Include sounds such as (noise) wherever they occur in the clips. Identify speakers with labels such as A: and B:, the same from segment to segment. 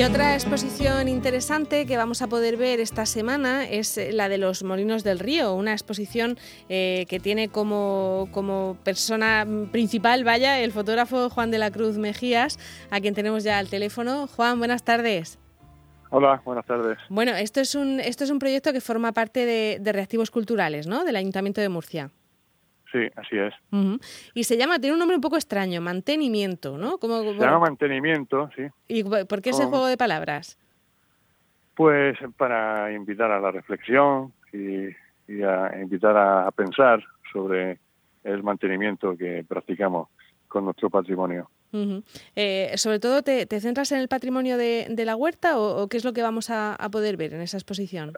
A: Y otra exposición interesante que vamos a poder ver esta semana es eh, la de los Molinos del Río, una exposición eh, que tiene como, como, persona principal, vaya, el fotógrafo Juan de la Cruz Mejías, a quien tenemos ya al teléfono. Juan, buenas tardes.
B: Hola, buenas tardes.
A: Bueno, esto es un, esto es un proyecto que forma parte de, de Reactivos Culturales, ¿no? Del Ayuntamiento de Murcia.
B: Sí, así es.
A: Y se llama, tiene un nombre un poco extraño, mantenimiento, ¿no?
B: Como, se llama mantenimiento, sí.
A: ¿Y por qué ese juego de palabras?
B: Pues para invitar a la reflexión y, a invitar a, pensar sobre el mantenimiento que practicamos con nuestro patrimonio.
A: Eh, sobre todo, te, centras en el patrimonio de, la huerta o, qué es lo que vamos a, poder ver en esa exposición?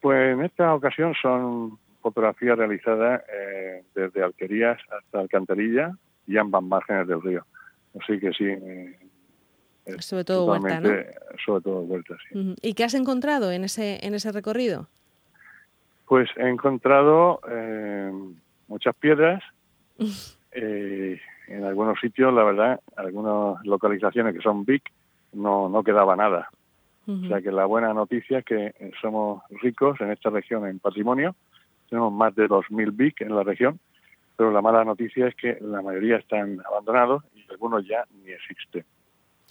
B: Pues en esta ocasión son fotografía realizada eh, desde Alquerías hasta Alcantarilla y ambas márgenes del río. Así que sí. Eh,
A: sobre todo huerta, ¿no?
B: Sobre todo huerta, sí.
A: ¿Y qué has encontrado en ese, en ese recorrido?
B: Pues he encontrado eh, muchas piedras. (laughs) en algunos sitios, la verdad, algunas localizaciones que son big, no, no quedaba nada. O sea que la buena noticia es que somos ricos en esta región en patrimonio tenemos más de 2.000 BIC en la región, pero la mala noticia es que la mayoría están abandonados y algunos ya ni existen.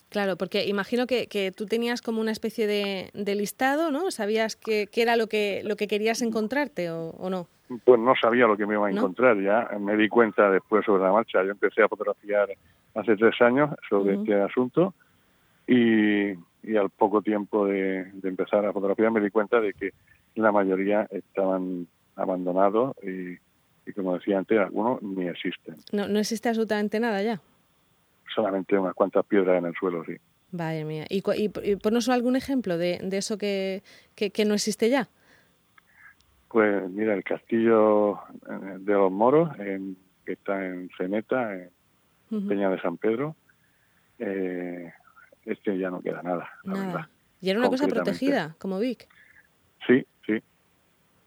A: Claro, porque imagino que, que tú tenías como una especie de, listado, ¿no? ¿Sabías qué, era lo que, lo que querías encontrarte o, no?
B: Pues no sabía lo que me iba a encontrar, ya me di cuenta después sobre la marcha. Yo empecé a fotografiar hace tres años sobre este asunto y, al poco tiempo de, de empezar a fotografiar me di cuenta de que la mayoría estaban abandonados y, como decía antes, algunos ni existen.
A: No, no existe absolutamente nada ya.
B: Solamente unas cuantas piedras en el suelo, sí.
A: Vaya mía. ¿Y, y, ponnos algún ejemplo de, de eso que, que, no existe ya?
B: Pues mira, el castillo eh, de los moros, en, que está en Ceneta, en Peña de San Pedro, eh, este ya no queda nada,
A: nada. Y era una cosa protegida, como Vic.
B: Sí,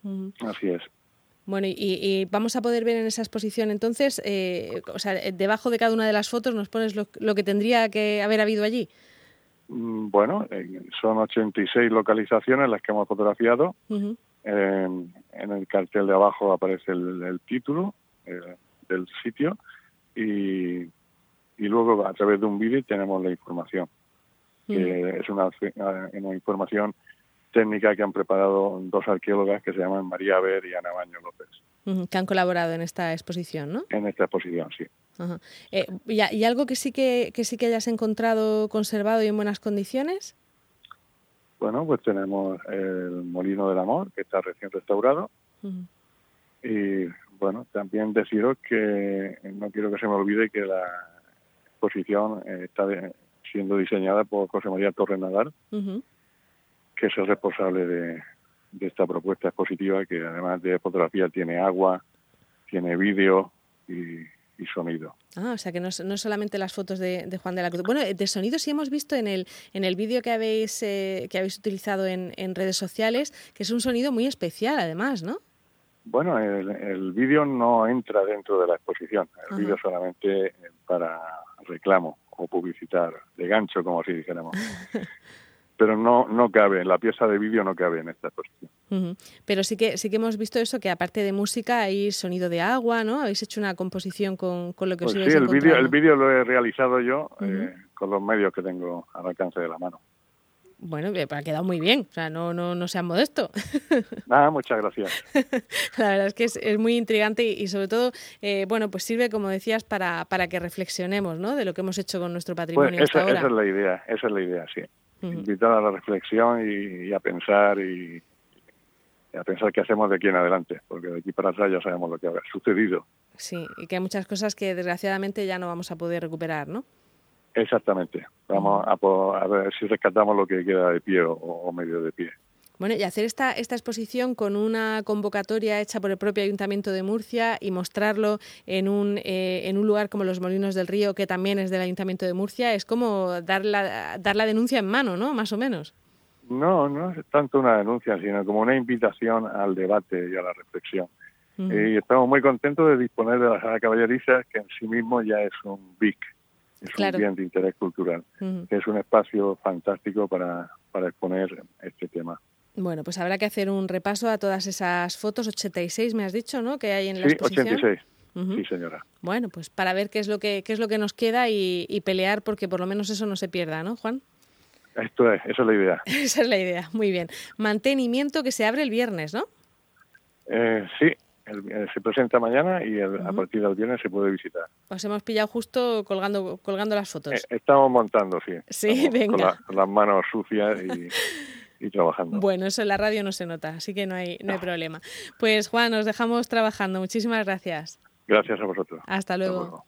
B: sí. Así es.
A: Bueno, y, vamos a poder ver en esa exposición entonces, eh, o sea, eh, debajo de cada una de las fotos nos pones lo, que tendría que haber habido allí.
B: Mm, bueno, son 86 localizaciones las que hemos fotografiado. en el cartel de abajo aparece el, título eh, del sitio y, y, luego a través de un vídeo tenemos la información. es una, una información técnica que han preparado dos arqueólogas que se llaman María Ver y Ana Baño López.
A: que han colaborado en esta exposición, ¿no?
B: En esta exposición, sí.
A: Eh, y, algo que sí que, que sí que hayas encontrado conservado y en buenas condiciones?
B: Bueno, pues tenemos el Molino del Amor, que está recién restaurado. Y bueno, también deciros que no quiero que se me olvide que la exposición está siendo diseñada por José María Torres Nadal, que es el responsable de, esta propuesta expositiva que además de fotografía tiene agua, tiene vídeo y, sonido.
A: Ah, o sea que no, no solamente las fotos de, Juan de la Cruz. Bueno, de sonido sí hemos visto en el, en el vídeo que habéis, eh, que habéis utilizado en, redes sociales, que es un sonido muy especial además, ¿no?
B: Bueno, el, vídeo no entra dentro de la exposición. El vídeo solamente para reclamo o publicitar, de gancho, como si dijéramos. (laughs) pero no no cabe, la pieza de vídeo no cabe en esta exposición.
A: Pero sí que sí que hemos visto eso, que aparte de música hay sonido de agua, ¿no? Habéis hecho una composición con, con lo que os
B: pues Sí, el vídeo el vídeo lo he realizado yo eh, con los medios que tengo al alcance de la mano.
A: Bueno, ha quedado muy bien, o sea, no, no, no sean modesto. (laughs)
B: Nada, muchas gracias. (laughs)
A: La verdad es que es, es muy intrigante y, sobre todo, eh, bueno, pues sirve, como decías, para, para que reflexionemos, ¿no? De lo que hemos hecho con nuestro pues patrimonio
B: esa,
A: ahora.
B: Esa es la idea, esa es la idea, sí invitar a la reflexión y, a pensar y, a pensar qué hacemos de aquí en adelante, porque de aquí para atrás ya sabemos lo que ha sucedido.
A: Sí, y que hay muchas cosas que desgraciadamente ya no vamos a poder recuperar, ¿no?
B: Exactamente. Vamos a, ver si rescatamos lo que queda de pie o medio de pie.
A: Bueno, y hacer esta, esta exposición con una convocatoria hecha por el propio Ayuntamiento de Murcia y mostrarlo en un, eh, en un lugar como los Molinos del Río, que también es del Ayuntamiento de Murcia, es como dar la, dar la denuncia en mano, ¿no? Más o menos.
B: No, no es tanto una denuncia, sino como una invitación al debate y a la reflexión. Y estamos muy contentos de disponer de la sala caballeriza, que en sí mismo ya es un BIC. es un bien de interés cultural, es un espacio fantástico para, para exponer este tema.
A: Bueno, pues habrá que hacer un repaso a todas esas fotos, 86 me has dicho, ¿no? Que hay en la exposición.
B: 86. Sí, señora.
A: Bueno, pues para ver qué es lo que qué es lo que nos queda y, pelear porque por lo menos eso no se pierda, ¿no, Juan?
B: Esto es, esa es la idea. (laughs)
A: esa es la idea, muy bien. Mantenimiento que se abre el viernes, ¿no?
B: Eh, sí, eh, se presenta mañana y a partir del viernes se puede visitar.
A: Os hemos pillado justo colgando colgando las fotos.
B: Eh, estamos montando, sí.
A: Sí, venga.
B: Con, las manos sucias y... (laughs) y trabajando.
A: Bueno, eso en la radio no se nota, así que no hay, no hay problema. Pues Juan, nos dejamos trabajando. Muchísimas gracias.
B: Gracias a vosotros.
A: Hasta luego.